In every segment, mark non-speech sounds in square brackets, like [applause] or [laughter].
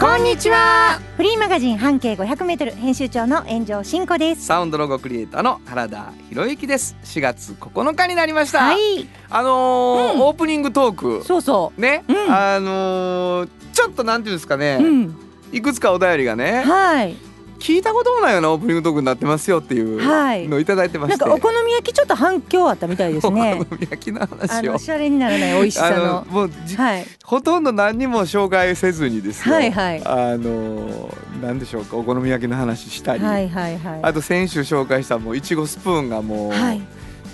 こんにちは。フリーマガジン半径500メートル編集長の炎上真子です。サウンドロゴクリエイターの原田博之です。4月9日になりました、はい、あのーうん。オープニングトーク。そうそね、うん。あのーちょっとなんていうんですかね、う。うん、いくつかお便りがね。はい。聞いたこともないようなオープニングトークになってますよっていうはいのをいただいてまして、なんかお好み焼きちょっと反響あったみたいですね [laughs] お。好み焼きのあ話をのシャレにならない美味しさあのの。もうじ、はい。ほとんど何にも紹介せずにですよ、はいはいあのーなんでしょうかお好み焼きの話したり、はいはいはい。あと先週紹介したもういちごスプーンがもうはい。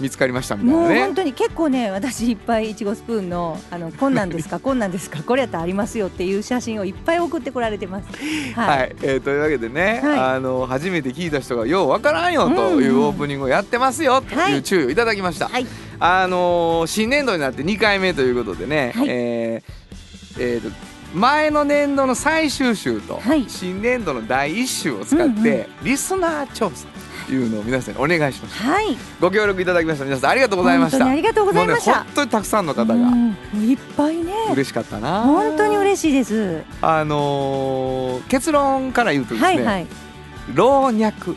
見つかりましたみたいもうなね、本当に結構ね私いっぱいいちごスプーンのあのこんなんですか [laughs] こんなんですかこれやったらありますよっていう写真をいっぱい送ってこられてます。は、はい。い。えーというわけでね、はい。あの初めて聞いた人がようわからんよというオープニングをやってますよとはい。いう注意をいただきました。はい。あのー新年度になって2回目ということでね、はい。えーえーと前の年度の最終週とはい。新年度の第1週を使ってリスナー調査。というのを皆さんにお願いしましたはい。ご協力いただきました皆さんありがとうございました本当にありがとうございましたもうね本当にたくさんの方がうんいっぱいね。嬉しかったな本当に嬉しいです。あのー結論から言うとですね、はいはい。老若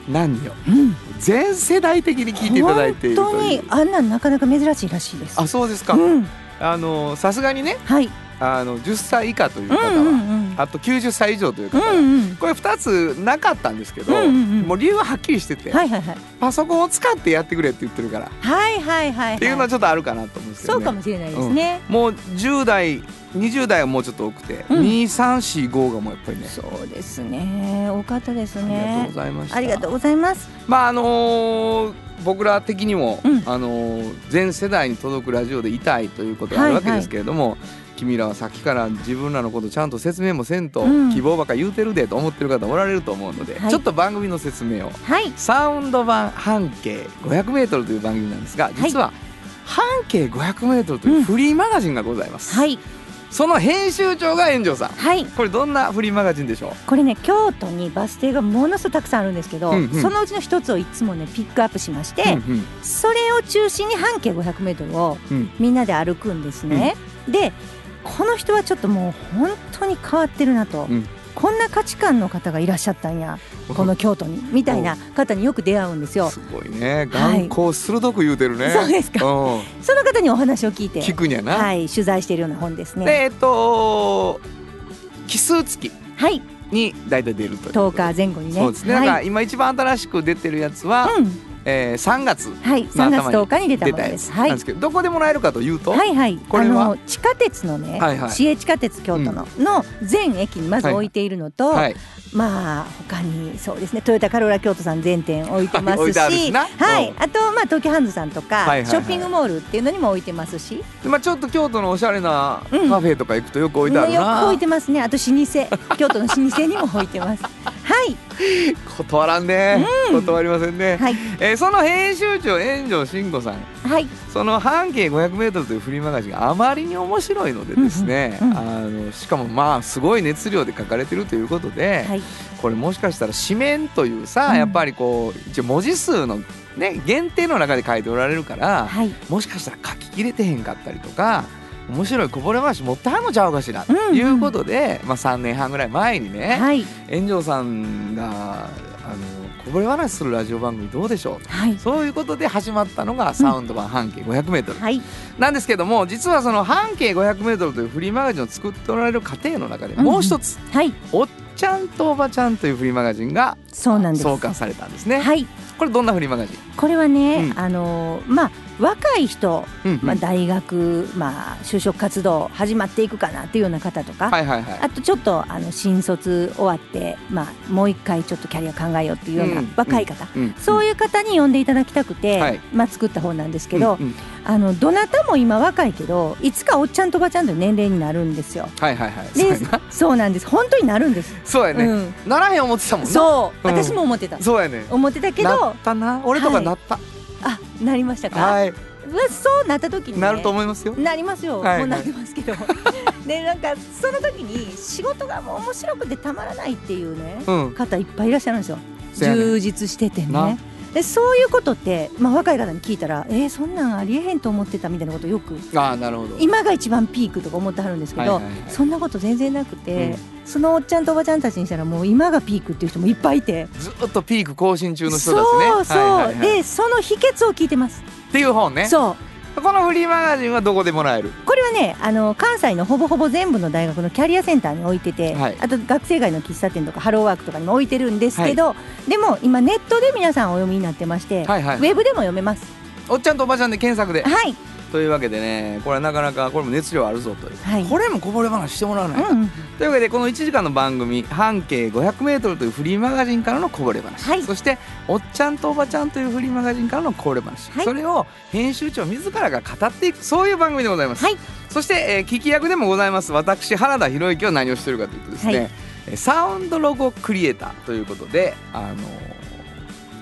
男女うん。全世代的に聞いていただいていると本当にあんなんなかなか珍しいらしいです。あそうですか、うん。あのさすがにねはい。あの10歳以下といううん方は、うんうん。あと90歳以上という方は、うんうん。これ2つなかったんですけど、うんうんうんもう理由ははっきりしてて、はいはいはい。パソコンを使ってやってくれって言ってるから、はいはいはい、はい。っていうのはちょっとあるかなと思うんですけど、ね、そうかもしれないですね。もう10代20代はもうちょっと多くて、うん2345がもうやっぱりねそうですね。多かったですありがとうねご。ざいましたありがとうございます。まああのー僕ら的にも、うんあのー全世代に届くラジオでいたいということがあるわけですけれども、君らはさっきから自分らのことちゃんと説明もせんと、うん。希望ばっか言うてるでと思ってる方おられると思うので、はい。ちょっと番組の説明を。はい。サウンド版半径 500m という番組なんですが実は半径 500m というフリーマガジンがございます、はい。その編集長が炎上さん。はい。これどんなフリーマガジンでしょう？これね京都にバス停がものすごくたくさんあるんですけど、うんうん。そのうちの一つをいつもねピックアップしまして、うんそれを中心に半径 500m をうん。みんなで歩くんですね。でこの人はちょっともう本当に変わってるなと、うん。こんな価値観の方がいらっしゃったんやこの京都にみたいな方によく出会うんですよ。すごいね。眼光鋭く言うてるね、そうですか。うん。その方にお話を聞いて聞くんやな、はい、取材しているような本ですね。でえっと奇数月はい、に大体出るという10日前後にね。そうですね、はい、今一番新しく出てるやつは、うん、えー、3月はい、3月10日に出たものです。はい。なんで。すけど、どこでもらえるかというと、はいはい、これは？あの地下鉄のね、はいはい。市営地下鉄京都の、の全駅にまず置いているのと、はい。まあ他にそうですねトヨタカローラ京都さん全店置いてます置いてあるしはい、うん。あとまあ東急ハンズさんとか、はいはいはい。ショッピングモールっていうのにも置いてますし、でまあ、ちょっと京都のおしゃれなカフうんェとか行くとよく置いてあるよな、く置いてますね。あと老舗。京都の老舗にも置いてます。はい。断らんね、断りませんね、はい。えーその編集長炎上慎吾さん。はい。その半径 500m というフリーマガジンがあまりに面白いのでですね、うんうん。あのしかもまあすごい熱量で書かれてるということで、はい。これもしかしたら紙面というさ、うん。やっぱりこう一応文字数のね限定の中で書いておられるから、はい。もしかしたら書ききれてへんかったりとか面白いこぼれ話持ってはんのちゃうかしらとうんうんいうことで、まあ、3年半ぐらい前にね、はい。炎上さんがあのこぼれ話するラジオ番組どうでしょう？はい。そういうことで始まったのがサウンド版半径 500m、はい。なんですけども実はその半径 500m というフリーマガジンを作っておられる過程の中でうんもう一つ、はい。おっちゃんとおばちゃんというフリーマガジンがそうなんです。創刊されたんですね。はい。これどんなフリーマガジン？これはね、うん。あのまあ若い人、うんまあ、大学、まあ、就職活動始まっていくかなっていうような方とか、はいはいはい。あとちょっとあの新卒終わって、まあ、もう一回ちょっとキャリア考えようっていうようなうん若い方、うんそういう方に読んでいただきたくて、はい。まあ、作った本なんですけど、うんうんあのどなたも今若いけどいつかおっちゃんとおばちゃんという年齢になるんですよ。はいはいはい。でそうやな。んです。本当になるんです。そうやね、うん。ならへん思ってたもんな。そう、うん。私も思ってた。そうやね思ってたけどなったな。俺とかなった、あなりましたか、はい、うわそうなった時に、ね、なると思いますよ。なりますよ、はい。はいもうなってますけど。でなんかその時に仕事がもう面白くてたまらないっていうね、うん。方いっぱいいらっしゃるんですよ。ね。充実しててなねでそういうことって、まあ、若い方に聞いたらえー、そんなんありえへんと思ってたみたいなことよくああなるほど。今が一番ピークとか思ってはるんですけど、はいはいはい。そんなこと全然なくて、うん。そのおっちゃんとおばちゃんたちにしたらもう今がピークっていう人もいっぱいいて。ずっとピーク更新中の人たちね。そうそう、はいはいはい。でその秘訣を聞いてます、っていう本ね。そうこのフリーマガジンはどこでもらえる？これはねあの関西のほぼほぼ全部の大学のキャリアセンターに置いてて、はい。あと学生街の喫茶店とかハローワークとかにも置いてるんですけど、でも今ネットで皆さんお読みになってまして、はいはい。ウェブでも読めます。おっちゃんとおばちゃんで検索で。はい、というわけでねこれはなかなかこれも熱量あるぞという、はい。これもこぼれ話してもらわないと、うん、というわけでこの1時間の番組半径 500m というフリーマガジンからのこぼれ話、はい。そしておっちゃんとおばちゃんというフリーマガジンからのこぼれ話、はい。それを編集長自らが語っていくそういう番組でございます、はい。そして、えー聞き役でもございます。私原田博之は何をしているかというとですね、サウンドロゴクリエイターということであのー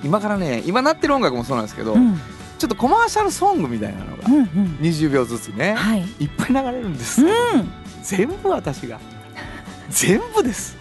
今からね今鳴ってる音楽もそうなんですけど、うんちょっとコマーシャルソングみたいなのがうんうん。20秒ずつね、はい、いっぱい流れるんです、うん。全部私が。[laughs] 全部です。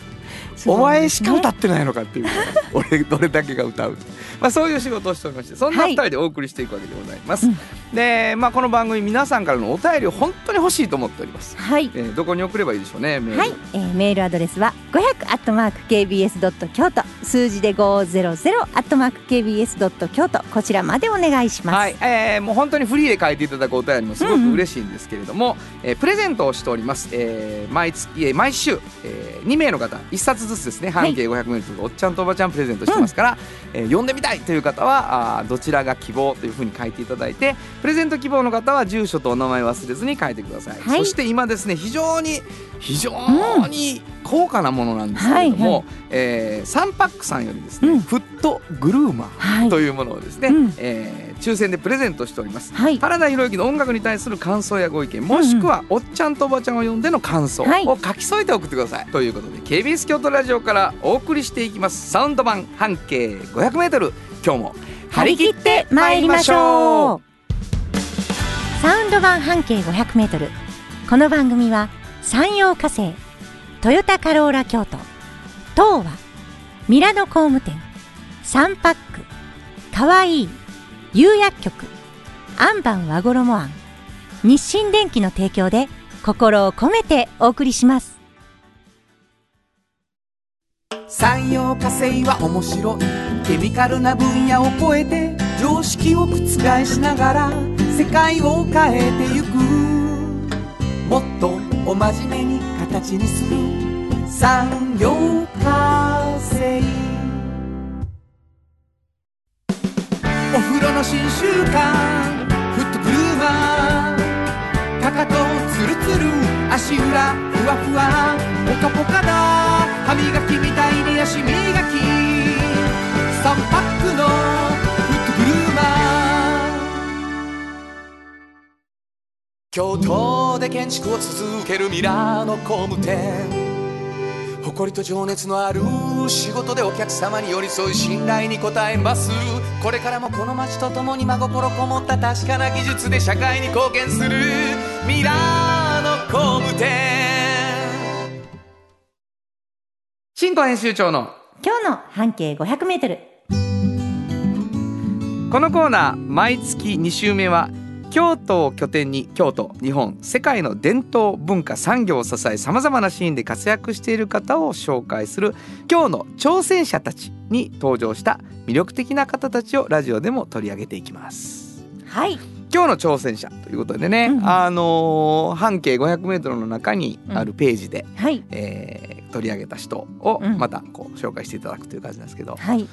そうお前しか歌っってないのかっていう。俺 [laughs] どれだけが歌う、まあ、そういう仕事をしておりましてそんなはい。2人でお送りしていくわけでございます、うんで、まあ、この番組皆さんからのお便りを本当に欲しいと思っております、はい。えーどこに送ればいいでしょうねメール、はい、えーメールアドレスは500アットマーク KBS ドット京都。数字で500アットマーク KBS ドット京都。こちらまでお願いします。はい、えーもう本当にフリーで書いていただくお便りもすごく嬉しいんですけれども、えープレゼントをしております、えー毎月えー毎週、え2名の方1冊ずつですね。はい。半径 500m おっちゃんとおばちゃんプレゼントしてますから、えー読んでみたいという方はあーどちらが希望というふうに書いていただいてプレゼント希望の方は住所とお名前忘れずに書いてください、はい。そして今ですね非常に非常に高価なものなんですけれども、はいはい。えーサンパックさんよりですね、うん。フットグルーマーはい。というものをですね、うん。えー抽選でプレゼントしております。はい。原田博之の音楽に対する感想やご意見もしくはおっちゃんとおばちゃんを呼んでの感想はい。を書き添えて送ってください、ということで KBS 京都ラジオからお送りしていきます。サウンド版半径 500m 今日も張り切って参りましょうサウンド版半径500メートル。この番組は山陽火星、トヨタカローラ京都、東和、ミラノ工務店、サンパック、かわいい、釉薬局、アンバン和衣庵、日清電機の提供で心を込めてお送りします。産業化成は面白いケミカルな分野を超えて常識を覆しながら世界を変えてゆく。もっとお真面目に形にする。産業化成。お風呂の新習慣。フットグルーマーかかとツルツル。足裏ふわふわ。ポカポカだ。歯磨きみたいに足磨き。3パックの京都で建築を続けるミラーの工務店。誇りと情熱のある仕事でお客様に寄り添い信頼に応えます。これからもこの街とともに真心こもった確かな技術で社会に貢献する。ミラーの工務店。新庫編集長の今日の半径500メートル。このコーナー毎月2週目は京都を拠点に京都日本世界の伝統文化産業を支えさまざまなシーンで活躍している方を紹介する今日の挑戦者たちに登場した魅力的な方たちをラジオでも取り上げていきます。はい。今日の挑戦者ということでね、うんあのー半径 500m の中にあるページで、はい。えー取り上げた人をうんまたこう紹介していただくという感じなんですけど、はい。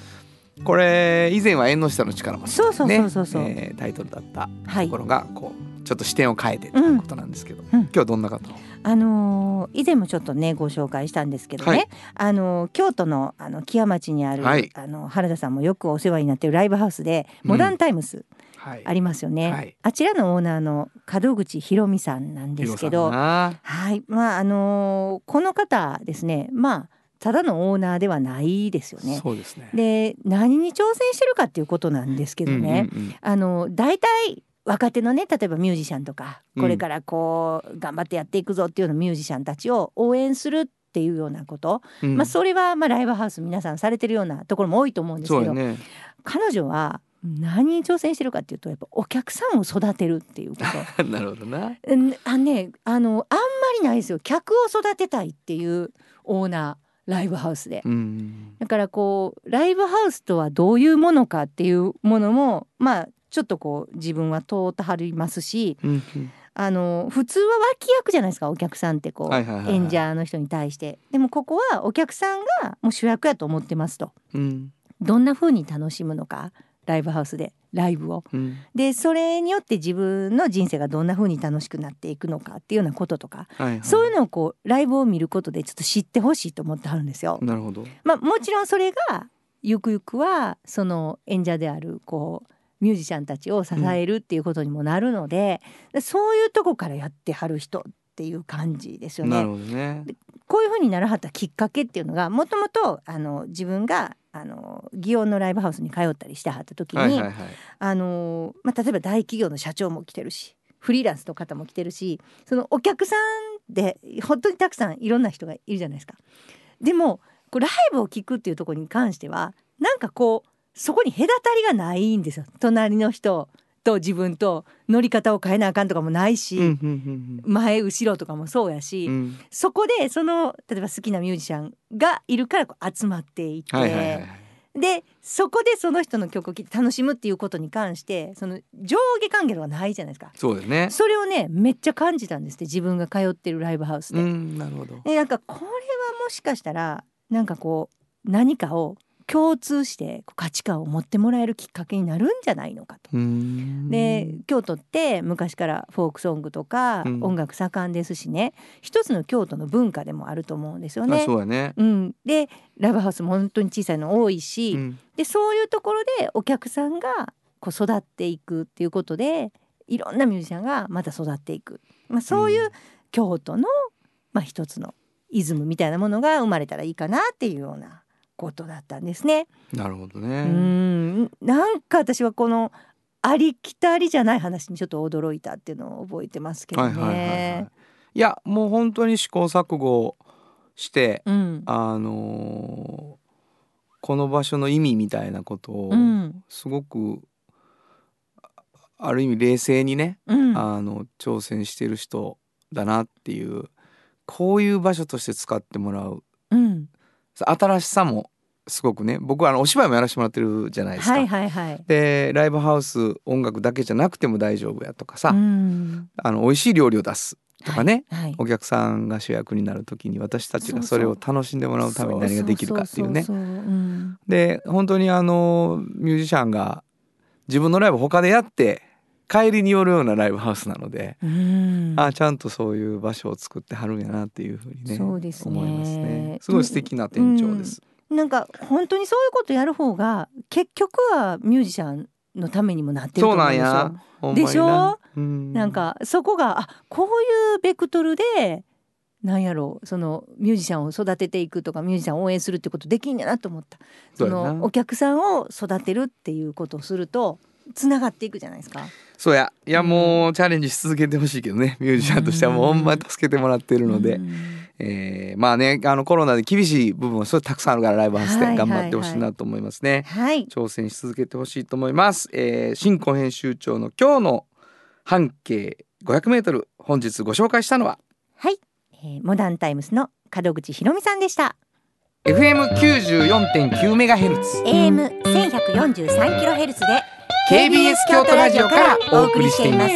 これ以前は縁の下の力も、ね、そうそうそうそうそう。えータイトルだったはい。ところがこうちょっと視点を変えてということなんですけど、うん。今日はどんな方を？あのー以前もちょっとねご紹介したんですけどね、はい。あのー京都のあの木屋町にある、はい。あの原田さんもよくお世話になっているライブハウスでモダンタイムスはい。ありますよね、はい。あちらのオーナーの門口博美さんなんですけどはい。まああのーこの方ですねまあただのオーナーではないですよね。そうですね。で何に挑戦してるかっていうことなんですけどね、うんうんうん。あの大体若手のね例えばミュージシャンとかうん。これからこう頑張ってやっていくぞっていうようなミュージシャンたちを応援するっていうようなこと、うん。まあそれはまあライブハウス皆さんされてるようなところも多いと思うんですけど、ね。彼女は何に挑戦してるかっていうとやっぱお客さんを育てるっていうこと。[laughs] なるほどな。うんあのねあのあんまりないですよ。客を育てたいっていうオーナーライブハウスで。うん。だからこうライブハウスとはどういうものかっていうものもまあちょっとこう自分は通ってはりますしうんうんあの普通は脇役じゃないですかお客さんってこう、演者の人に対して。でもここはお客さんがもう主役やと思ってますと。うん。どんな風に楽しむのかライブハウスでライブを。うん。でそれによって自分の人生がどんな風に楽しくなっていくのかっていうようなこととかはいはい。そういうのをこうライブを見ることでちょっと知ってほしいと思ってはるんですよ。なるほど。まあ、もちろんそれがゆくゆくはその演者であるこうミュージシャンたちを支えるっていうことにもなるので、でそういうとこからやってはる人っていう感じですよね。ねこういうふうにならはったきっかけっていうのがもともとあの自分があの祇園のライブハウスに通ったりしてはった時に、あのまあ、例えば大企業の社長も来てるしフリーランスの方も来てるしそのお客さんで本当にたくさんいろんな人がいるじゃないですか。でもこうライブを聞くっていうところに関してはなんかこうそこに隔たりがないんですよ隣の人と自分と乗り方を変えなあかんとかもないし、うんうん前後ろとかもそうやし、そこでその例えば好きなミュージシャンがいるからこう集まっていって、はいはいはいはい。でそこでその人の曲を聴いて楽しむっていうことに関してその上下関係がないじゃないですか。そうですね。それをねめっちゃ感じたんですって自分が通ってるライブハウスうで。んなるほど。でなんかこれはもしかしたらなんかこう何かを共通して価値観を持ってもらえるきっかけになるんじゃないのかと。うん。で京都って昔からフォークソングとかうん。音楽盛んですしね、一つの京都の文化でもあると思うんですよあね。そうやね。うん、でライブハウスも本当に小さいの多いし、うん。でそういうところでお客さんがこう育っていくっていうことでいろんなミュージシャンがまた育っていく、まあ、そういう京都の、まあ、一つのイズムみたいなものが生まれたらいいかなっていうようなことだったんですね。なるほどうねん。なんか私はこのありきたりじゃない話にちょっと驚いたっていうのを覚えてますけどね。はいはいはいはい。いやもう本当に試行錯誤してうん。あのーこの場所の意味みたいなことをうん。すごくあある意味冷静にねうん。あの挑戦してる人だなっていうこういう場所として使ってもらううん新しさもすごくね僕はあのお芝居もやらせてもらってるじゃないですか。はいはいはい。でライブハウス音楽だけじゃなくても大丈夫やとかさ、うんあの美味しい料理を出すとかね、はいはいお客さんが主役になる時に私たちがそれを楽しんでもらうために何ができるかっていうね。で本当にあのミュージシャンが自分のライブ他でやって帰りに寄るようなライブハウスなので、うん。あちゃんとそういう場所を作ってはるんやなっていうふうにねそうですね。思いますね。すごい素敵な店長です、なんか本当にそういうことやる方が結局はミュージシャンのためにもなってると思うんですよ。でしょ？うん。なんかそこがあこういうベクトルでなんやろうそのミュージシャンを育てていくとかミュージシャンを応援するってことできんやなと思った。そのお客さんを育てるっていうことをするとつながっていくじゃないですか。そうやいやもうチャレンジし続けてほしいけどね。ミュージシャンとしてはもうほんまに助けてもらってるので、うん。えーまあねあのコロナで厳しい部分はそれたくさんあるからライブハウスではい頑張ってほしいなと思いますね、はい。挑戦し続けてほしいと思います、えー、新庫編集長の今日の半径 500m 本日ご紹介したのは？はい、えーモダンタイムスの門口ひろみさんでした。FM94.9 メガヘルツ。AM 千百四十三キロヘルツで KBS 京都ラジオからお送りしています。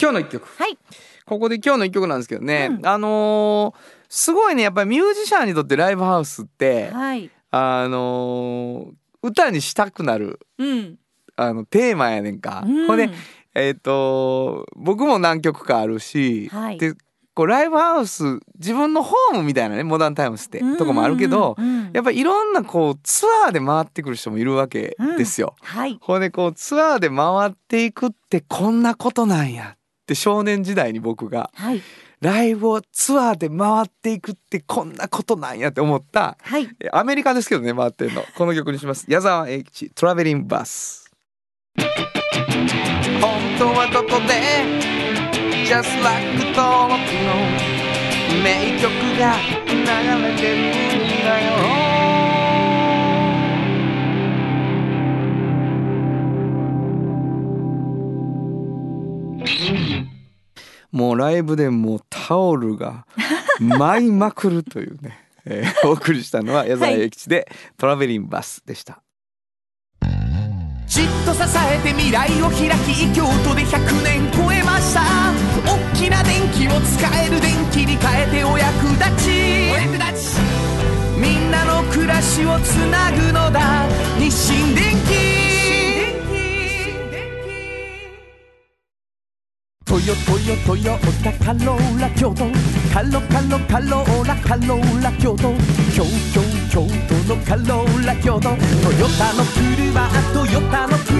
今日の一曲。はい。ここで今日の一曲なんですけどね、うん。あのーすごいね。やっぱりミュージシャンにとってライブハウスって、はい。あのー歌にしたくなるうん。あのテーマやねんか。うん。ほんでえっ、と僕も何曲かあるし、はい。でこうライブハウス自分のホームみたいなねモダンタイムスってとこもあるけど、うんうんうんやっぱりいろんなこうツアーで回ってくる人もいるわけですよ。はい。ほんでこうツアーで回っていくってこんなことなんやって少年時代に僕がはい。ライブをツアーで回っていくってこんなことなんやって思ったはい。えアメリカですけどね回ってるの。この曲にします。矢沢永吉トラベリンバス。本当はここで Just like 登録の名曲が流れてるんだよもうライブでもうタオルが舞いまくるというね、えーお送りしたのは矢沢永吉で、トラベリンバスでした。じっと支えて未来を開き京都で100年超えました大きな電気を使える電気に変えてお役立ち。お役立ちみんなの暮らしをつなぐのだ。日清電気トヨトヨトヨタカローラ京都。カロカロカローラカローラ京都。京京京都のカローラ京都。トヨタの車トヨタの車。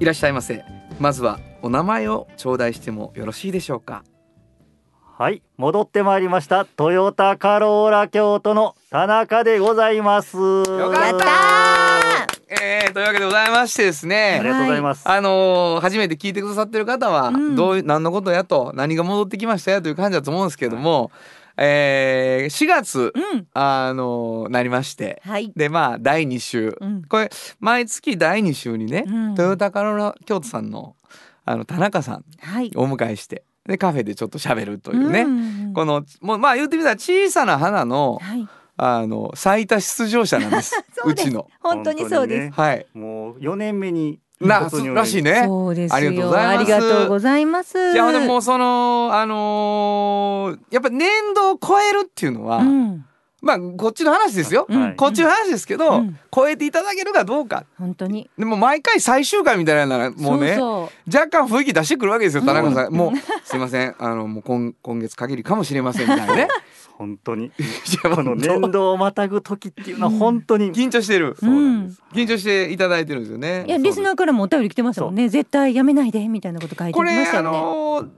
いらっしゃいませ。まずはお名前を頂戴してもよろしいでしょうか。はい、戻ってまいりました。トヨタカローラ京都の田中でございます。よかった。たえー、というわけでございましてですあねりがとうございます。あのー初めて聞いてくださってる方は、うん。どういう何のことやと何が戻ってきましたやという感じだと思うんですけども、えー、4月うん。あのーなりまして。はい。でまあ第2週、うん。これ毎月第2週にね、うん。トヨタカローラ京都さんのあの田中さんはい。をお迎えしてでカフェでちょっと喋るというね、んこのもうまあ言ってみたら小さな花のはい。あの最多出場者なんです。[laughs] そうです。ちの。本当にそうです、ね。はい。もう4年目にならしいね。そうですよ。ありがとうございます。ありがとうございます。いやでもそのあのーやっぱ年度を超えるっていうのは、うん。まあこっちの話ですよ、うん。はい。こっちの話ですけど、うん。超えていただけるかどうか。本当に。でも毎回最終回みたいなのがもうねそう若干雰囲気出してくるわけですよ田中さん、うん。もうすいません。あのもう今今月限りかもしれませんみたいなね [laughs] 本当に。[laughs] この年度をまたぐ時っていうのは本当に。緊張してる。そうなん。緊張していただいてるんですよね。いやリスナーからもお便り来てましたもんね。絶対やめないでみたいなこと書いてましたよね。のー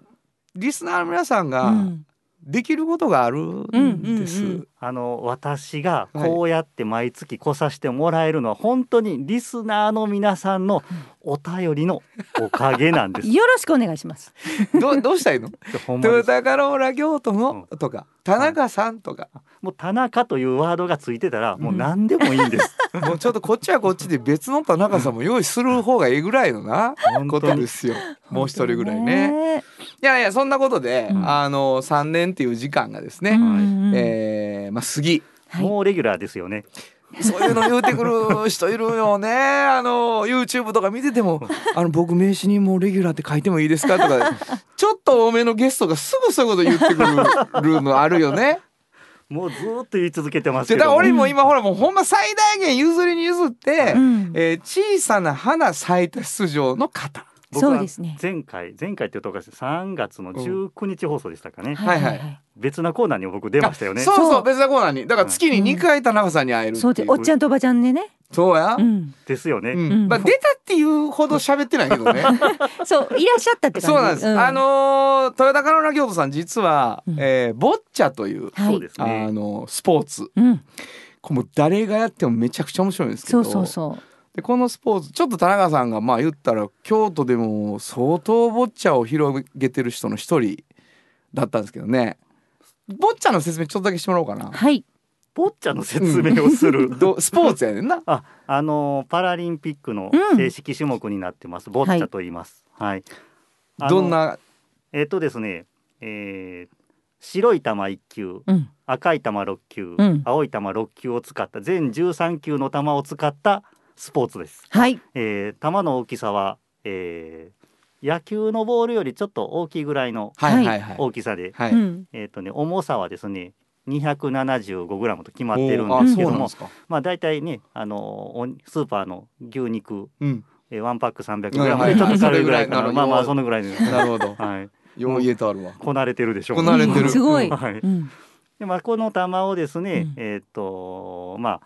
リスナーの皆さんがうん。できることがあるんです、うんうんうんあの私がこうやって毎月来させてもらえるのは本当にリスナーの皆さんのお便りのおかげなんです。[laughs] よろしくお願いします。どうどうしたらいいのトヨタカローラ京都のとか。田中さんとか。もう田中というワードがついてたらもう何でもいいんです。[laughs] もうちょっとこっちはこっちで別の田中さんも用意する方がええぐらいのなこと本当に。ですよ。もう一人ぐらいね。ねいやいやそんなことで、うん。あの3年っていう時間がですね、うんうん。えーまあ過ぎはいもうレギュラーですよね。そういうの言うてくる人いるよね。[laughs] あの YouTube とか見てても、[laughs] あの僕名刺にもうレギュラーって書いてもいいですかとか、[laughs] ちょっと多めのゲストがすぐそういうこと言ってくるのあるよね。もうずーっと言い続けてますでだからけども。俺も今ほらもうほんま最大限譲りに譲って、うんえー小さな花最多出場の方。僕はそうですね。前回前回っていうとおかしい。3月の19日放送でしたかね、はいはい別なコーナーにも僕出ましたよね。そうそう別なコーナーに。だから月に2回田中さんに会えるう。そうでおっちゃんとおばちゃんでね、そうや。う、ん、ですよね、うん。うん。まあ出たっていうほど喋ってないけどね。[laughs] そういらっしゃったって感じ。そうなんです、あのートヨタカロ京都さん実は、うんえーボッチャという、はい。そうですね。あのスポーツ。うん、これもう誰がやってもめちゃくちゃ面白いんですけど。そうそうそうでこのスポーツちょっと田中さんがまあ言ったら京都でも相当ボッチャを広げてる人の一人だったんですけどね。ボッチャの説明ちょっとだけしてもらおうかな。はい。ボッチャの説明をする、どスポーツやねんな。ああのパラリンピックのうん。正式種目になってます、ボッチャと言います。はい、あのどんな？えっ、とですね、えー白い球1球うん。赤い球6球、うん。青い球6球を使った全13球の球を使ったスポーツです、はい。えー球の大きさは、えー野球のボールよりちょっと大きいぐらいのはい。はいはい。大きさで、はい。うん。えっ、とね重さはですね275グラムと決まってるんですけどもそうなんですか。まあ大体ねあのおスーパーの牛肉うん。えーワンパック300グラムはいはいでちょっと軽いぐらいかな。まあまあそのぐらいでな。るほど。はい。よう言えてあるわ。こなれてるでしょう。こなれてる。うん。すごい、はい。うん。でまあこの球をですね、うん。えっ、とまあん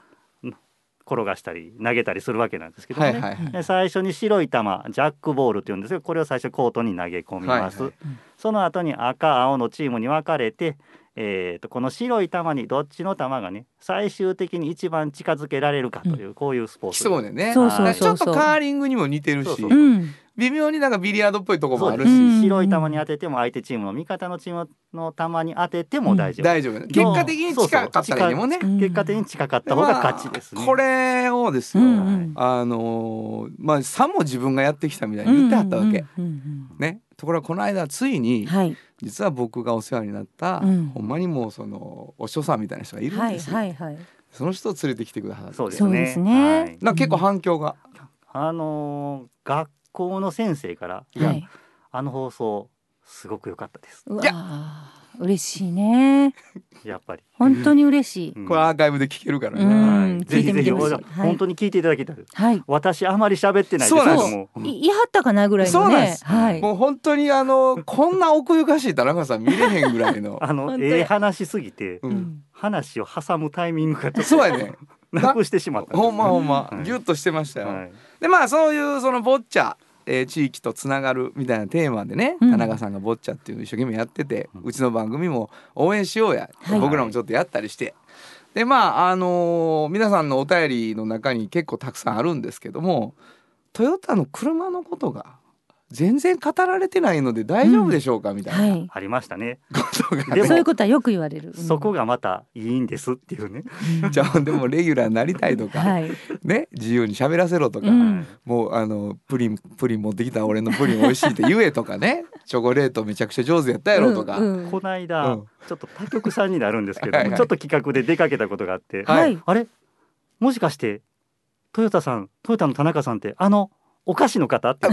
転がしたり投げたりするわけなんですけどもね、はいはいはい。で最初に白い球ジャックボールっていうんですけどこれを最初コートに投げ込みます、はいその後に赤青のチームに分かれて、えー、とこの白い球にどっちの球がね最終的に一番近づけられるかという、こういうスポーツ。そうねね。そうそう。ちょっとカーリングにも似てるし。そうそう。うん微妙になんかビリヤードっぽいとこもあるし、うん白い球に当てても相手チームの味方のチームの球に当てても大丈夫、大丈夫ね。結果的に近かったらいいねもんね。うん。結果的に近かった方が勝ちですね、まあこれをですよ、うんうん。あのーまあさも自分がやってきたみたいに言ってはったわけ、うんうんね。ところがこの間ついに、うんはい。実は僕がお世話になった、うん。ほんまにもうそのお師匠さんみたいな人がいるんはいですよ、はいはいその人を連れてきてくださってそうですね。そうですね。はい。な結構反響が、あのー学校の先生から「い。や、はいあの放送すごく良かったです。うわ嬉しいね。[laughs] やっぱり」本当に嬉しい、うん。これアーカイブで聞けるからね、うん。はい。ぜひぜひはい。本当に聞いていただきたいです。はい。私あまり喋ってないです。そうなんです。けども。うんいいはったかなぐらいのね。そうなんです。はい。もう本当にあのこんな奥ゆかしい田中さん見れへんぐらいの、[laughs] あのええ話すぎてう、うん。ん話を挟むタイミングがちょっそうやね。となくしてしまったほんまほんま、はい。ギュッとしてましたよ、はい。でまあそういうそのボッチャ、えー地域とつながるみたいなテーマでね、うん。田中さんがボッチャっていうのを一生懸命やってて、ううんちの番組も応援しようや、はい。僕らもちょっとやったりして。でまああのー皆さんのお便りの中に結構たくさんあるんですけどもトヨタの車のことが全然語られてないので大丈夫でしょうか、みたいな。はい。ありましたね。でもそういうことはよく言われる、うん。そこがまたいいんですっていうね。じゃあでもレギュラーになりたいとか、はい、ね自由に喋らせろとか、うん。もうあのプリンプリン持ってきた俺のプリン美味しいって言えとかね。[laughs] チョコレートめちゃくちゃ上手やったやろとか、うんうん。この間、うん。ちょっと他局さんになるんですけどはいはい。ちょっと企画で出かけたことがあって、はいはい。あれ？もしかしてトヨタさんトヨタの田中さんってあのお菓子の方？[laughs] って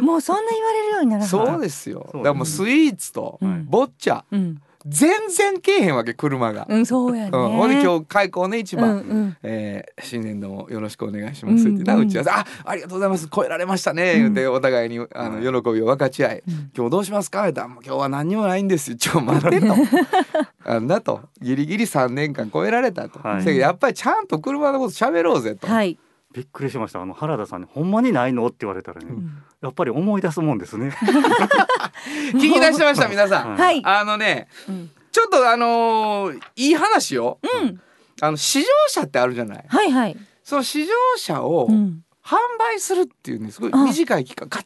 もうそんな言われるようにならないそうですよ。だからもうスイーツとうん。ボッチャ。うん、全然けえへんわけ車が、うん、そうやね、うん、ほんで今日開口ね一番、うんうん。えー新年度もよろしくお願いしますってな、うんうん。打ち合わせ。あありがとうございます。超えられましたね、うん。言ってお互いにあの喜びを分かち合い、うん。今日どうしますか?」言ったらもう「今日は何にもないんですよ。ちょ待って」と「[laughs] あんだと。ギリギリ3年間超えられたと、はい。やっぱりちゃんと車のこと喋ろうぜ」と。はい、びっくりしました。あの原田さんに「ほんまにないの?」って言われたらね、うん。やっぱり思い出すもんですね。[laughs] 聞き出してました [laughs] 皆さん。はい。あのねうん。ちょっとあのーいい話よ。うん。あの試乗車ってあるじゃない。はいはい、その試乗車をうん、販売するっていうねす。ごいあ。短い期間ガッ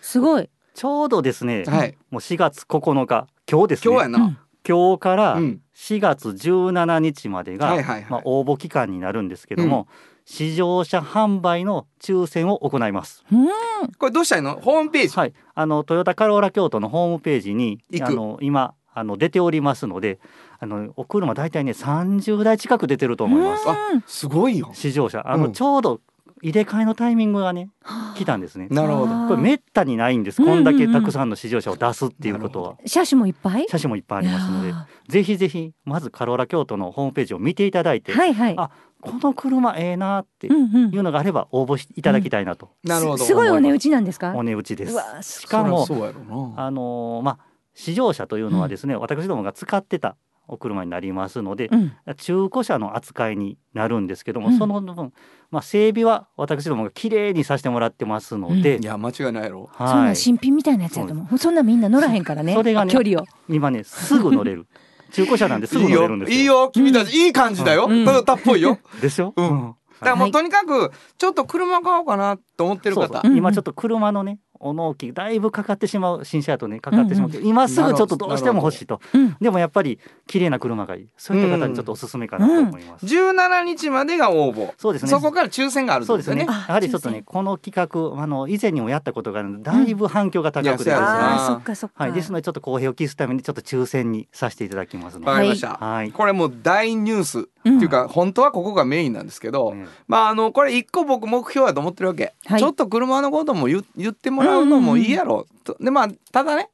すごい、ちょうどですね、はい。もう4月9日今日ですね。今日やな。うん。今日からうん4月17日までが、はいはいはいまあ、応募期間になるんですけども、試乗車販売の抽選を行います。うん、これどうしたらいいの？ホームページ？はい、あのトヨタカローラ京都のホームページにあの今あの出ておりますので、あのお車大体ね30台近く出てると思います。あすごいよ。試乗車あの、うんちょうど入れ替えのタイミングがね来たんですね。なるほど。これめったにないんです。こんだけたくさんの試乗車を出すっていうことは。車種もいっぱい？車種もいっぱいありますので。ぜひぜひまずカローラ京都のホームページを見ていただいて、はいはい。あこの車ええなっていうのがあれば応募しいただきたいなと、なるほど。すすごいお値打ちなんですか？お値打ちです。しかもそりゃそうやろな。あのーまあ試乗車というのはですね、私どもが使ってたお車になりますので、うん。中古車の扱いになるんですけども、うん。その分、まあ、整備は私どもが綺麗にさせてもらってますので、いや間違いないやろ。そんなはい、新品みたいなやつやと思うそんなみんな乗らへんからねそれがね距離を。今ねすぐ乗れる。[laughs] 中古車なんですぐ乗れるんですよ。いいよ君たちいい感じだよ。うん。トヨタっぽいよ。[laughs] でしょ、うん。だからもうとにかくちょっと車買おうかなと思ってる方。そうそう。うん今ちょっと車のねお納期だいぶかかってしまう新車やとねかかってしまうけど、今すぐちょっとどうしても欲しいと。うん。でもやっぱり綺麗な車がい。いそういった方にちょっとおすすめかなと思います、17日までが応募。そうですね。そこから抽選があるんそうですすね。ねあやはりちょっと抽ねこの企画あの以前にもやったことがあるのでだいぶ反響が高くて。ですね、うん。あーそっかそっか。はい、ですのでちょっと公平を期すためにちょっと抽選にさせていただきますので、わかりました、はい。これもう大ニュース、っていうか本当はここがメインなんですけど、ねまああのこれ一個僕目標やと思ってるわけ、はい。ちょっと車のことも言言ってもらうのもいいやろ、とでまあただね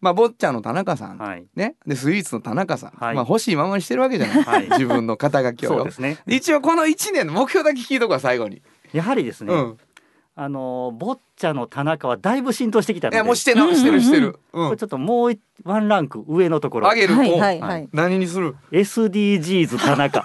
まあ坊ちゃんの田中さん、はい、ね。でスイーツの田中さん、はい。まあ欲しいままにしてるわけじゃない、はい。[laughs] 自分の肩書きをね。一応この1年の目標だけ聞いとこう最後に、やはりですね、うんあのボッチャの田中はだいぶ浸透してきたので。いやもうしてな、してるしてる、うん。これちょっともう一ワンランク上のところ。あげる、はいおはいはい。何にする？SDGs 田中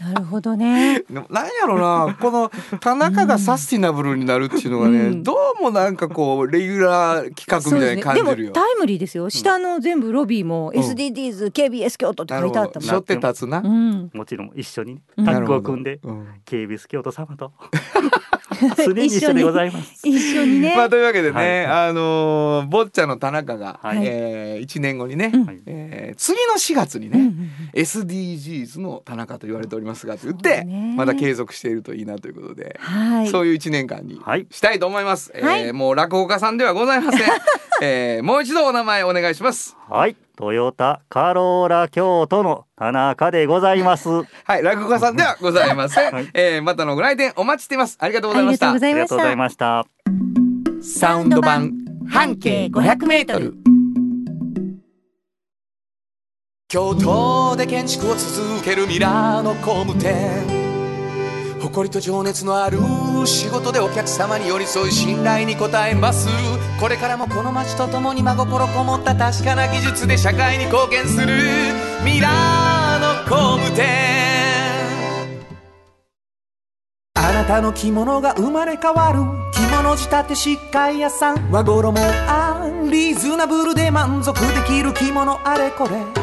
なるほどね。[laughs] なんやろな。この田中がサスティナブルになるっていうのがね、うん。どうもなんかこうレギュラー企画みたいに感じるよ。でもタイムリーですよ。下の全部ロビーも SDGs KBS 京都って書いてあったもんしょって立つな。うん。もちろん一緒にねうん。タッグなるほど。を組んでうん KBS 京都様と。[laughs] 常に一緒でございます。一緒にね。まあというわけでね、はい。あのーボッチャの田中が、はい。えー、1年後にね、うん。はいえー次の4月にね、うんうんうん。SDGs の田中と言われておりますがと言って、だねまだ継続しているといいなということで、はいそういう1年間にはいしたいと思います。はいえーもう落語家さんではございません。[laughs] えーもう一度お名前お願いします。はい、トヨタカローラ京都の田中でございます。[laughs] はい、落語家さんではございません。[laughs] はいえーまたのご来店お待ちしています。ありがとうございましたありがとうご。ざいましたました。サウンド版半径500メートル。京都で建築を続けるミラーの工務店。誇りと情熱のある仕事でお客様に寄り添い信頼に応えます。これからもこの街とともに真心こもった確かな技術で社会に貢献する。ミラーの工務店。あなたの着物が生まれ変わる。着物仕立て疾患屋さん。和衣あんリーズナブルで満足できる。着物あれこれ。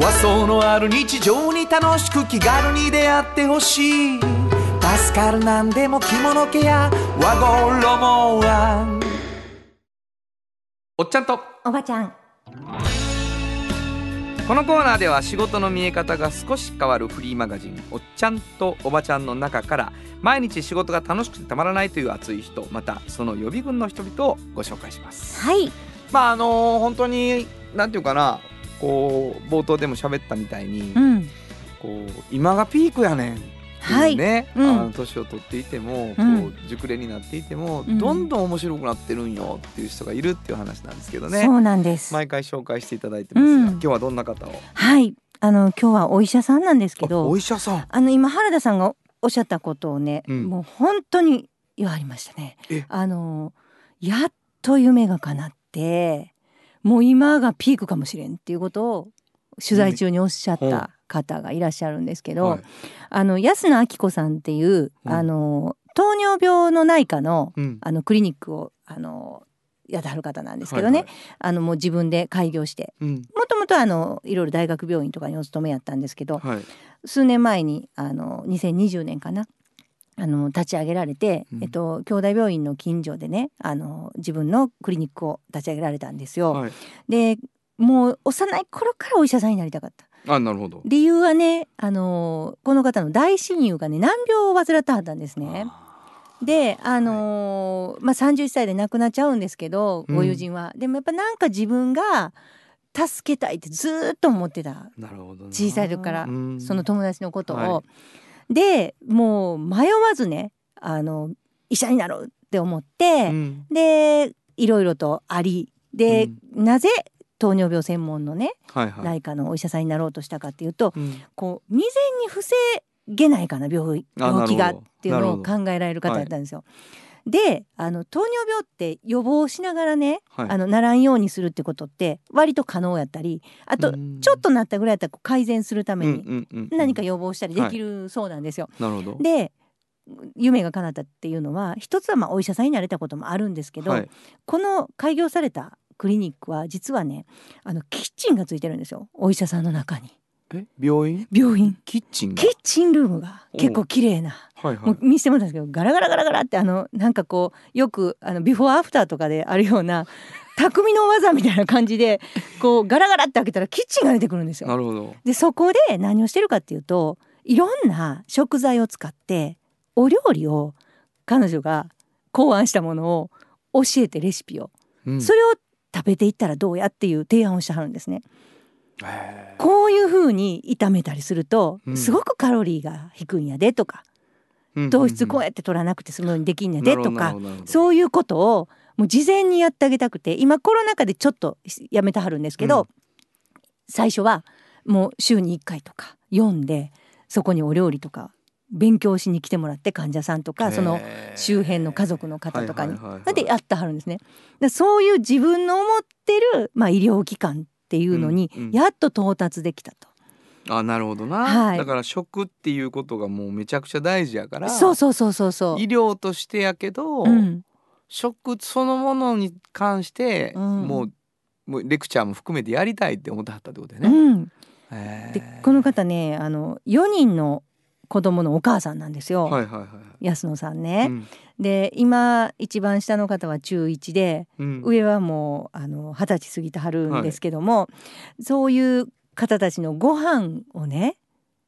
和装のある日常に楽しく気軽に出会ってほしい。助かるなんでも着物ケア。和衣あんおっちゃんと。おばちゃん。このコーナーでは仕事の見え方が少し変わるフリーマガジン「おっちゃんとおばちゃん」の中から毎日仕事が楽しくてたまらないという熱い人またその予備軍の人々をご紹介します。はい。まああの本当になんていうかなこう冒頭でも喋ったみたいに、うん。こう今がピークやねんはいね、うん。あの年を取っていても、うん。こう熟練になっていても、うん。どんどん面白くなってるんよっていう人がいるっていう話なんですけどね。そうなんです。毎回紹介していただいてますが、うん。今日はどんな方をはい。あの今日はお医者さんなんですけあどお医者さん。あの今原田さんがおっしゃったことをね、うん。もう本当に言われましたね。え？あのやっと夢が叶ってもう今がピークかもしれんっていうことを取材中におっしゃった方がいらっしゃるんですけど、はい。あの安野明子さんっていう、うん。あの糖尿病の内科のうん。あのクリニックをあのやってはる方なんですけどね、はいはい。あのもう自分で開業してうん。もともとあのいろいろ大学病院とかにお勤めやったんですけど、はい。数年前にあの2020年かなあの立ち上げられて、うん。えっと、兄弟病院の近所でねあの自分のクリニックを立ち上げられたんですよ。はい。でもう幼い頃からお医者さんになりたかった。あなるほど。理由はねあのこの方の大親友がね難病を患ってはったんですね。であのまあ、31歳で亡くなっちゃうんですけどうん。ご友人は、でもやっぱなんか自分が助けたいってずーっと思ってた。なるほどな。小さい時からうん。その友達のことを。はでもう迷わずねあの医者になろうって思って、うん。でいろいろとありで、なぜ糖尿病専門のねはいはい。内科のお医者さんになろうとしたかっていうとうん。こう未然に防げないかな病気がっていうのを考えられる方だったんですよ。であの糖尿病って予防しながらね、はい。あのならんようにするってことって割と可能やったりあとうん。ちょっとなったぐらいやったら改善するために何か予防したりできるそうなんですよ。なるほど。で夢が叶ったっていうのは一つはまあお医者さんになれたこともあるんですけど、はい。この開業されたクリニックは実はねあのキッチンがついてるんですよ。お医者さんの中にえ病院？病院キッチンが？キッチンルームが結構綺麗なはいはいもう。見せてもらったんですけどガラガラガラガラってあのなんかこうよくあのビフォーアフターとかであるような [laughs] 匠の技みたいな感じでこうガラガラって開けたらキッチンが出てくるんですよな。るほど。でそこで何をしてるかっていうといろんな食材を使ってお料理を彼女が考案したものを教えてレシピを、うんそれを食べていったらどうやっていう提案をしてはるんですね。へこういう風に炒めたりすると、うん。すごくカロリーが低いんやでとかー糖質こうやって取らなくて済むようにできんやでとか、そういうことをもう事前にやってあげたくて今コロナ禍でちょっとやめてはるんですけど、うん。最初はもう週に1回とか読んでそこにお料理とか勉強しに来てもらって患者さんとかその周辺の家族の方とかにでやってはるんですね。でそういう自分の思ってる、まあ、医療機関っていうのにうんうん。やっと到達できたと。あなるほどな、はい。だから食っていうことがもうめちゃくちゃ大事やからそうそうそうそうそう。医療としてやけど、うん。食そのものに関して、うん。もうもうレクチャーも含めてやりたいって思ってはったってことだうよね。ん、へー。でこの方ねあの4人の子供のお母さんなんですよ、はいはいはい。安野さんね。うん。で今一番下の方は中1でうん。上はもうあの二十歳過ぎてはるんですけども、そういう方たちのご飯をね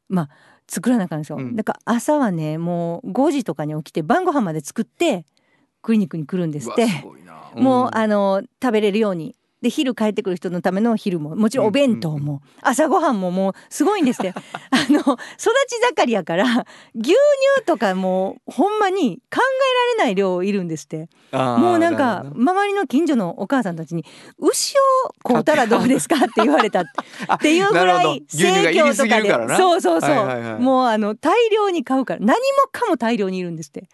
まあ作らなあかんですよ、うん。だから朝はねもう5時とかに起きて晩ご飯まで作ってクリニックに来るんですって。うわすごいな。もう、んあの食べれるようにで昼帰ってくる人のための昼ももちろんお弁当も、朝ごはんももうすごいんですって。[laughs] あの育ち盛りやから牛乳とかもうほんまに考えられない量いるんですって。もうなんか周りの近所のお母さんたちに「牛を買うたらどうですか?」って言われたっていうぐらい牛乳がいりすぎるからな。そうそうそう、はいはいはい。もうあの大量に買うから何もかも大量にいるんですって。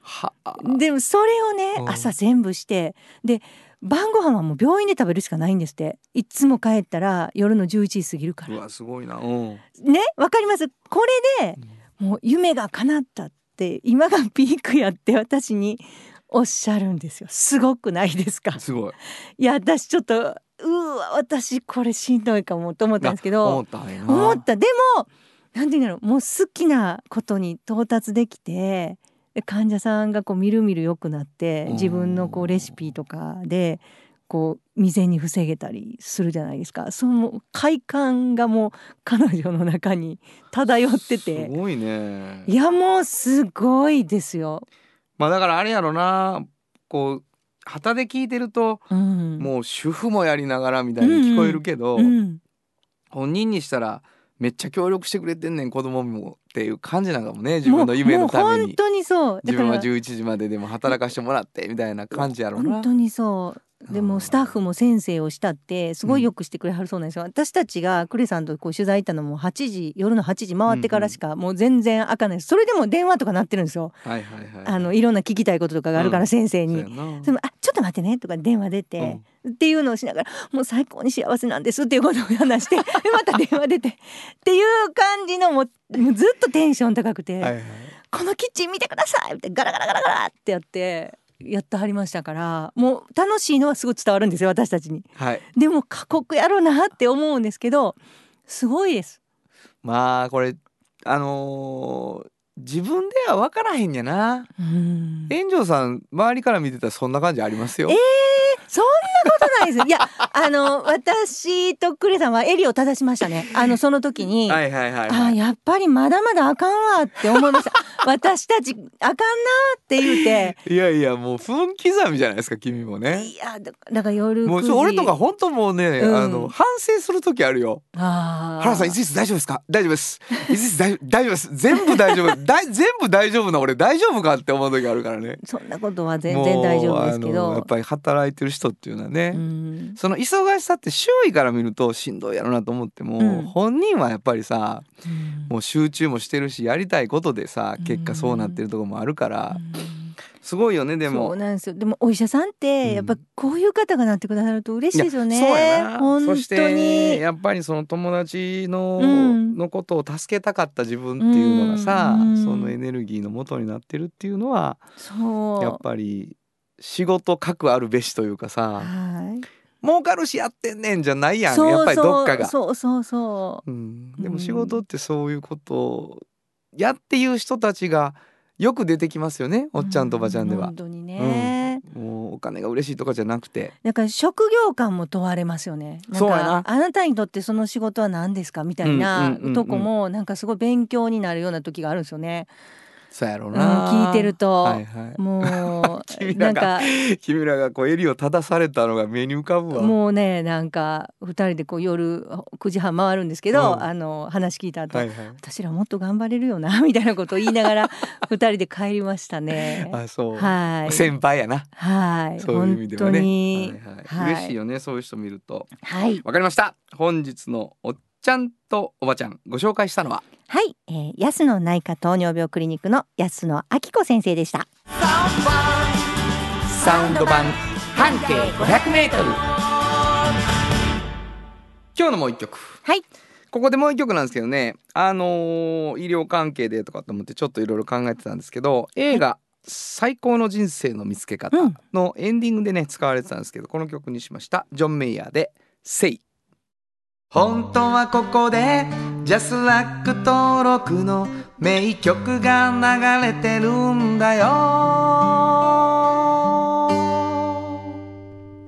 はあ。でもそれをねうん。朝全部してで晩ご飯はもう病院で食べるしかないんですって。いつも帰ったら夜の11時過ぎるから。うわすごいな。うん。ね？わかります？これでもう夢が叶ったって今がピークやって私におっしゃるんですよ。すごくないですか？すごい。いや私ちょっとうわ私これしんどいかもと思ったんですけど。思ったでもなんていうんだろう。もう好きなことに到達できてで患者さんがこうみるみる良くなってうん。自分のこうレシピとかでこう未然に防げたりするじゃないですか。その快感がもう彼女の中に漂ってすてごいね。い。やもうすごいですよ。まあだからあれやろな。こう旗で聞いてるとうん、もう主婦もやりながらみたいに聞こえるけど、うん、本人にしたらめっちゃ協力してくれてんねん子供もっていう感じなんかもね自分の夢のために。本当にそう。自分はだから11時まででも働かしてもらってみたいな感じやろうな。本。当にそうでうんもスタッフも先生をしたってすごいよくしてくれはるそうなんですよ、私たちがクレさんとこう取材行ったのも8時夜の8時回ってからしかもう全然開かないです。それでも電話とか鳴ってるんですよ。はいはいはい。あのいろんな聞きたいこととかがあるからうん。先生に、そうやな。でもあちょっと待ってねとか電話出て、っていうのをしながらもう最高に幸せなんですっていうことを話して [laughs] でまた電話出てっていう感じのもうもうずっとテンション高くて、はいはい。このキッチン見てくださいってガラガラガラガラってやってやってはりましたからもう楽しいのはすごい伝わるんですよ私たちに。はい。でも過酷やろなって思うんですけどすごいです。まあこれあのー自分では分からへんやな。うん炎上さん周りから見てたらそんな感じありますよ。えそんなことないです。いやあの私とクレさんは襟を正しましたね。あのその時に。はいはいはいあはい。やっぱりまだまだあかんわって思いました。[laughs] 私たちあかんなって言うて。いやいやもう分刻みじゃないですか君もね。いやだだから夜9時もう俺とか本当もうね、うん。あの反省する時あるよ。あー。原さんいついつ大丈夫ですか？大丈夫です。いついつ大丈夫？です。全部大丈夫。[laughs] だい全部大丈夫な俺大丈夫かって思う時あるからね。そんなことは全然大丈夫ですけもうあのやどっぱり働いてる人っていうのはね、うん。その忙しさって周囲から見るとしんどいやろなと思っても、うん。本人はやっぱりさうん。もう集中もしてるしやりたいことでさ結果そうなってるところもあるから、すごいよねでそもう。なんですよ。でもお医者さんってやっぱこういう方がなってくださると嬉しいですよね。そうやな。本当そしてにやっぱりその友達の,、うん。のことを助けたかった自分っていうのがさ、うん。そのエネルギーの元になってるっていうのはそう。やっぱり仕事核あるべしというかさはい。儲かるしやってんねんじゃないやんやっぱりどっかが。そうそうそううん、でもうん。仕事ってそういうことをやっていう人たちがよく出てきますよねおっちゃんとおばちゃんでは。本。当にね、もうお金が嬉しいとかじゃなくて。だから職業観も問われますよね。そうやな。かあなたにとってその仕事は何ですかみたいなうんうんうんうん。とこもなんかすごい勉強になるような時があるんですよね。そうやろううん、な、聞いてると、はいはい、も [laughs] 君うなんか君らがこう襟を正されたのが目に浮かぶわ。もうねなんか二人でこう夜9時半回るんですけど、うんあの話聞いた後、はいはい。私らもっと頑張れるよな [laughs] みたいなことを言いながら [laughs] 二人で帰りましたね。あそう。はい。先輩やな。はい。そういう意味ではね。本当に、はいはい嬉しいよねそういう人見ると。はい。わかりました。本日のおっちゃんとおばちゃんご紹介したのは？はい、えー、安野内科糖尿病クリニックの安野明子先生でした。サウンド版半径500メートル。今日のもう一曲。はい。ここでもう一曲なんですけどね、あのー医療関係でとかと思ってちょっといろいろ考えてたんですけど映画「最高の人生の見つけ方うん」のエンディングでね使われてたんですけどこの曲にしましたジョン・メイヤーで「セイ」本当はここでジャスラック登録の名曲が流れてるんだよ。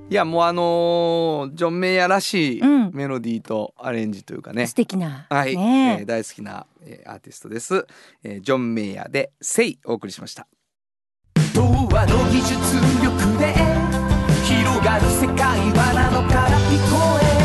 いやもうあのージョン・メイヤーらしいうんメロディーとアレンジというかね、素敵な。はい、えねー大好きな、えーアーティストです、えージョン・メイヤーで「セイ」お送りしました。童話の技術力で広がる世界はなのから聞こえ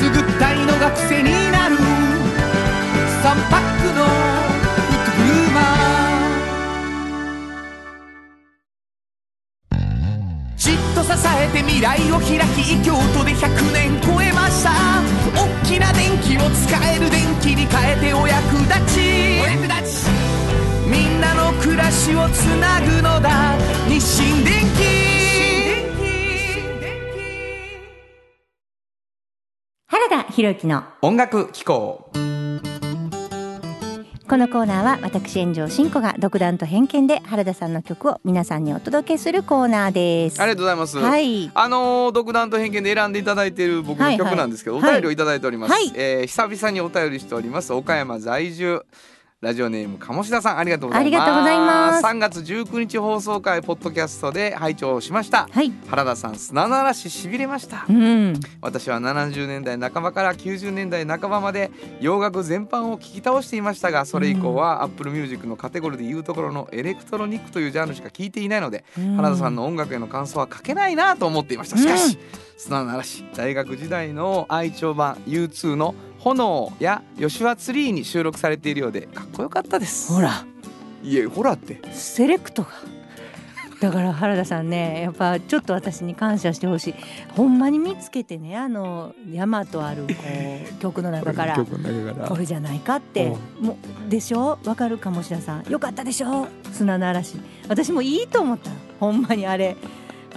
すぐったいのが癖になる。3パックのフットグルーマーじっと支えて未来を開き京都で100年超えました。大きな電気を使える電気に変えてお役立ち。お役立ち。みんなの暮らしをつなぐのだ。日清電原田博之の音楽機構。このコーナーは私炎上真子が独断と偏見で原田さんの曲を皆さんにお届けするコーナーです。ありがとうございます、はい。あのー独断と偏見で選んでいただいている僕の曲なんですけど、はいはいお便りをいただいております、はい。えー久々にお便りしております。岡山在住ラジオネーム鴨志田さんありがとうございます。ありがとうございます。3月19日放送回ポッドキャストで拝聴しました。はい。原田さん砂の嵐しびれました。うん。私は70年代半ばから90年代半ばまで洋楽全般を聞き倒していましたがそれ以降は Apple Music のカテゴリーでいうところのエレクトロニックというジャンルしか聞いていないので原田さんの音楽への感想は書けないなと思っていました。しかし、砂の嵐大学時代の愛鳥版 U2 の「炎」や「ヨシュアツリー」に収録されているようでかっこよかったです。ほら。いえほらって。セレクトが。だから原田さんねやっぱちょっと私に感謝してほしい。ほんまに見つけてねあの山とあるこう [laughs] 曲の中から。曲の中から。これじゃないかって。もうでしょ？わかる鴨志田さん。よかったでしょ？砂の嵐私もいいと思ったほんまにあれ。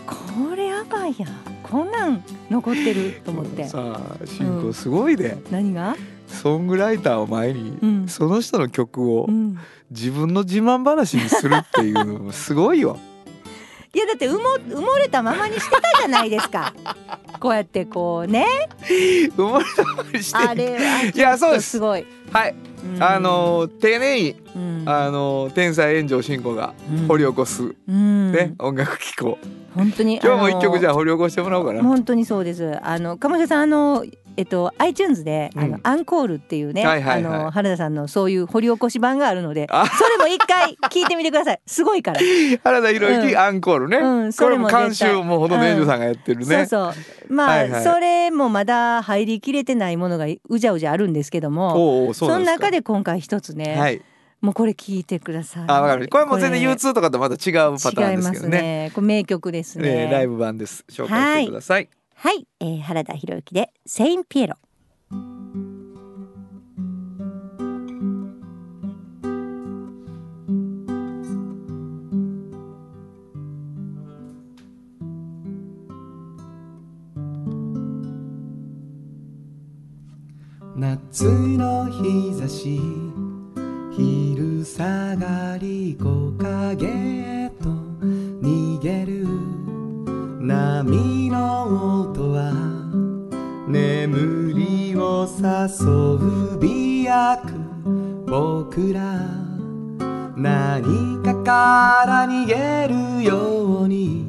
これやばいやんこんなん残ってると思って。さあ進行すごいで、何が？ソングライターを前に、うん。その人の曲をうん。自分の自慢話にするっていうのもすごいよ。[laughs] いやだって埋も埋もれたままにしてたじゃないですか。[laughs] こうやってこうね。生まれたまにしてあれはいやそうですすごい、はい、うん。あの丁寧にうん。あの天才炎上進行がうん。掘り起こす、うん。ね音楽機構。本当に今日も一曲じゃ掘り起こしてもらおうかな。の本当にそうです。あの鴨志田さんあのえっと iTunes で、あのうんアンコールっていうね、はいはいはい。あの原田さんのそういう掘り起こし版があるのであそれも一回聞いてみてください。[laughs] すごいから、原田博之、うん。アンコールね、うん。そこれも監修もほどの炎上さんがやってるね。そうそうまあ、はいはいそれもまだ入りきれてないものがうじゃうじゃあるんですけどもその中で今回一つね、はい。もうこれ聞いてくださいあわかる。これも全然これ U2 とかとまた違うパターン違いますけどね。ねこれ名曲ですねえーライブ版です。紹介してください。はい、えー、原田博之でセインピエロ夏の日差し昼下がり木陰へと逃げる波の音は眠りを誘うびやく僕ら何かから逃げるように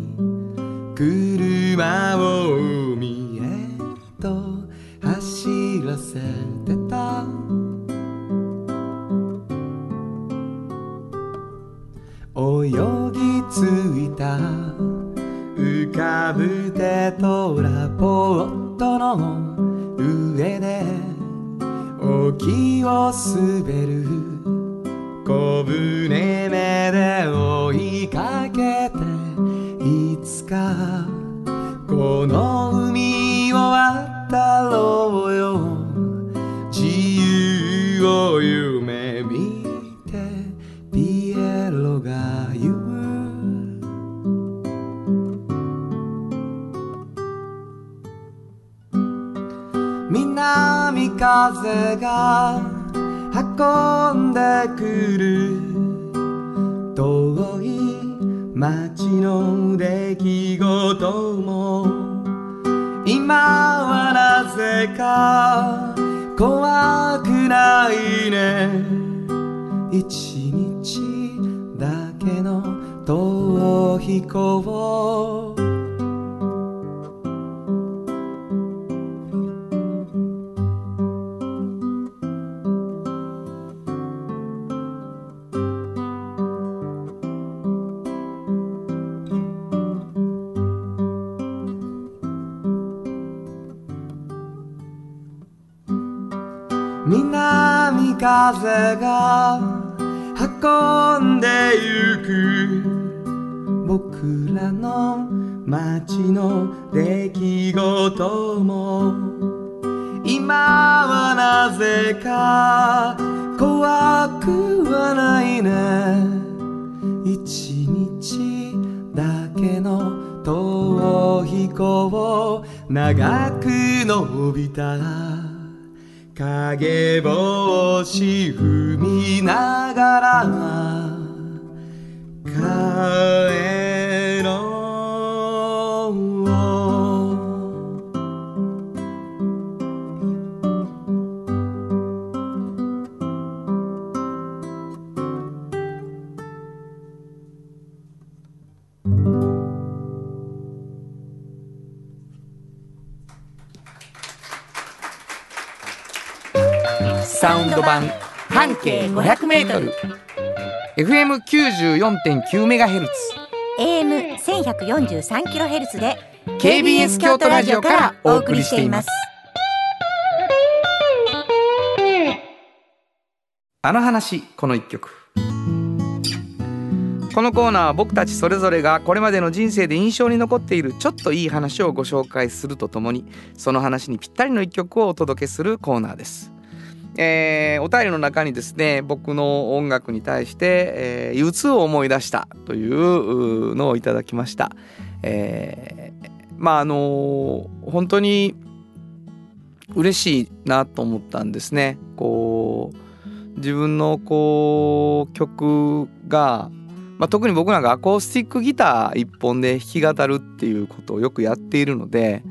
車を海へと走らせ泳ぎ着いた。浮かぶテトラポットの上で沖を滑る。小舟目で追いかけていつかこの海を渡ろうよ。自由を夢見風が運んでくる。遠い街の出来事も。今はなぜか怖くないね。一日だけの逃避行風が運んでゆく。僕らの街の出来事も。今はなぜか怖くはないね。一日だけの逃避行を長く伸びた。影帽子踏みながら帰径500メートル。FM 94.9メガヘルツ。AM 1143キロヘルツで KBS 京都ラジオからお送りしています。あの話この一曲。このコーナーは僕たちそれぞれがこれまでの人生で印象に残っているちょっといい話をご紹介するとともにその話にぴったりの一曲をお届けするコーナーです。えーお便りの中にですね僕の音楽に対して、えー、を思い出したというのをいただきました。えーまああの本当に嬉しいなと思ったんですね。こう自分のこう曲が、まあ、特に僕なんかアコースティックギター一本で弾き語るっていうことをよくやっているので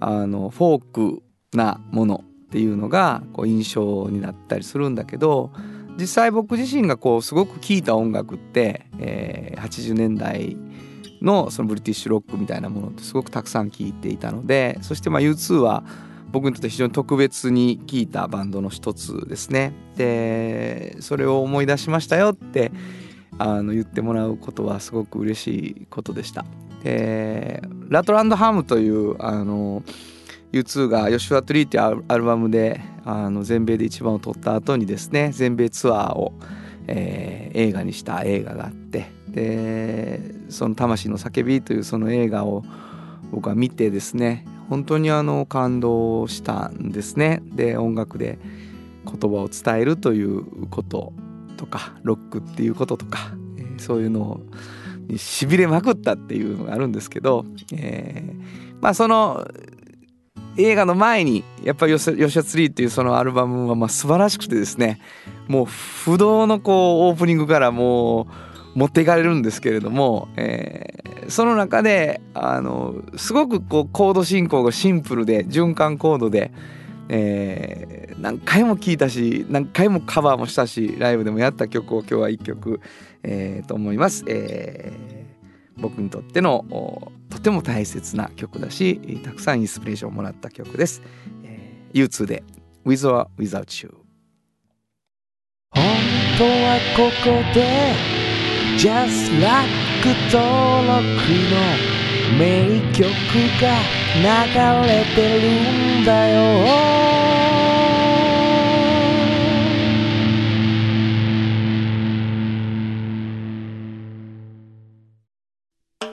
あのフォークなものっていうのがこう印象になったりするんだけど実際僕自身がこうすごく聴いた音楽って、えー80年代のそのブリティッシュロックみたいなものってすごくたくさん聴いていたのでそしてまあ U2 は僕にとって非常に特別に聴いたバンドの一つですね。でそれを思い出しましたよってあの言ってもらうことはすごく嬉しいことでした。でラトランドハムというあの U2 が「ヨシュア・トゥリー」っていうアルバムであの全米で一番を取った後にですね全米ツアーを、えー映画にした映画があってでその「魂の叫び」というその映画を僕は見てですね本当にあの感動したんですね。で音楽で言葉を伝えるということとかロックっていうこととか、えーそういうのにしびれまくったっていうのがあるんですけど、えーまあその映画の前にやっぱりヨシヨシャツリーっていうそのアルバムはまあ素晴らしくてですねもう不動のこうオープニングからもう持っていかれるんですけれども、えーその中であのすごくこうコード進行がシンプルで循環コードで、えー何回も聴いたし何回もカバーもしたしライブでもやった曲を今日は1曲、えーと思います。えー僕にとってのとても大切な曲だしたくさんインスピレーションをもらった曲です。えー U2 で With or Without You 本当はここで Just Like 登録の名曲が流れてるんだよ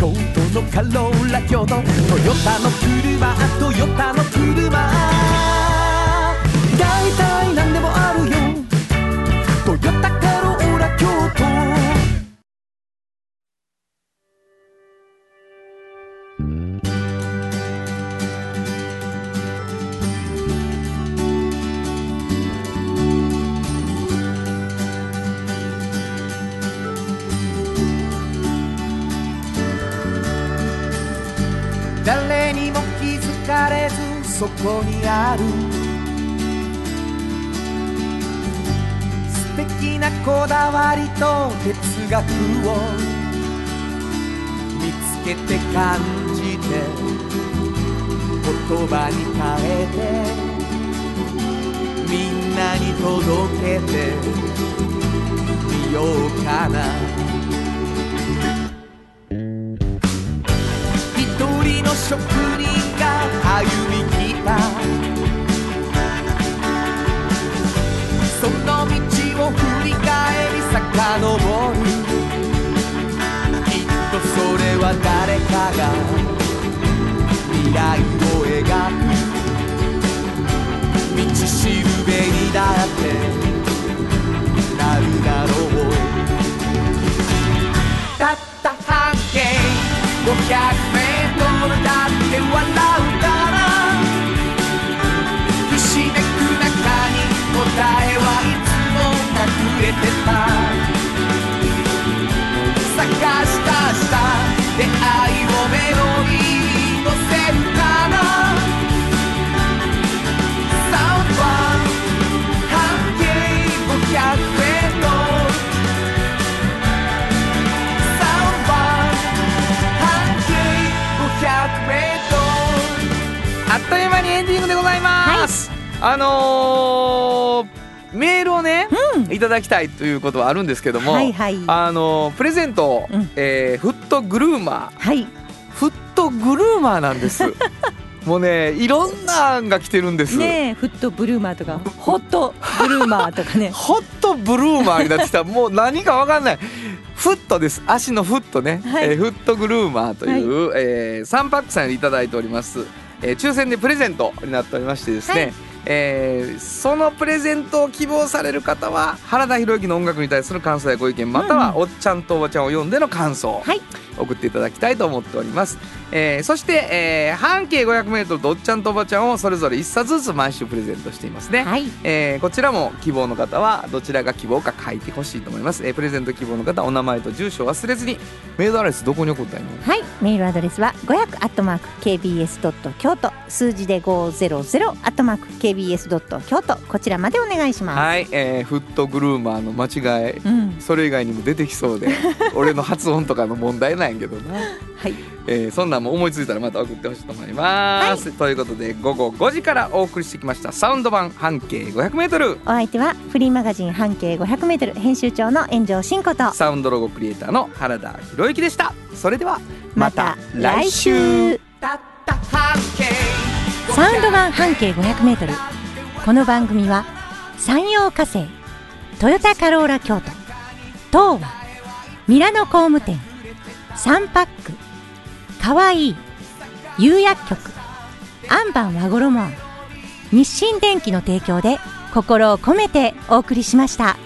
京都のカローラ京都。トヨタの車トヨタの車。大体ある。素敵なこだわりと哲学を見つけて感じて言葉に変えてみんなに届けてみようかな。一人の職って笑うから。ひしめく中に答えはいつも隠れてた。あのーメールをね、いただきたいということはあるんですけども、はいはい。あのープレゼントを、うん。えーフットグルーマはい。ーフットグルーマーなんです。[laughs] もうねいろんなのが来てるんです、ねえフットブルーマーとか。ホットブルーマーとかね。[laughs] ホットブルーマーになってきた。もう何かわかんない。フットです。足のフットね、はい。えーフットグルーマーという、えーサンパックさんいただいております、えー抽選でプレゼントになっておりましてですね、はい。えーそのプレゼントを希望される方は原田博之の音楽に対する感想やご意見またはおっちゃんとおばちゃんを読んでの感想、はい。送っていただきたいと思っております、えーそして、えー半径 500m とおっちゃんとおばちゃんをそれぞれ1冊ずつ毎週プレゼントしていますね、はい。えーこちらも希望の方はどちらが希望か書いてほしいと思います、えープレゼント希望の方はお名前と住所を忘れずにメールアドレスどこに送ったらいいの？はい。メールアドレスは500アットマーク KBS ドット京都。数字で500アットマーク KBS ドット京都こちらまでお願いします、はい、えーフットグルーマーの間違い。うん。それ以外にも出てきそうで [laughs] 俺の発音とかの問題なんやけどな、はい。えーそんなんも思いついたらまた送ってほしいと思います、ということで午後5時からお送りしてきましたサウンド版半径 500m お相手はフリーマガジン半径 500m 編集長の炎上真子と。サウンドロゴクリエイターの原田博之でしたそれではまた来週サウンド版半径 500m この番組は山陽火星トヨタカローラ京都東和ミラノ工務店サンパックかわいい釉薬局アンバン和衣庵日清電機の提供で心を込めてお送りしました。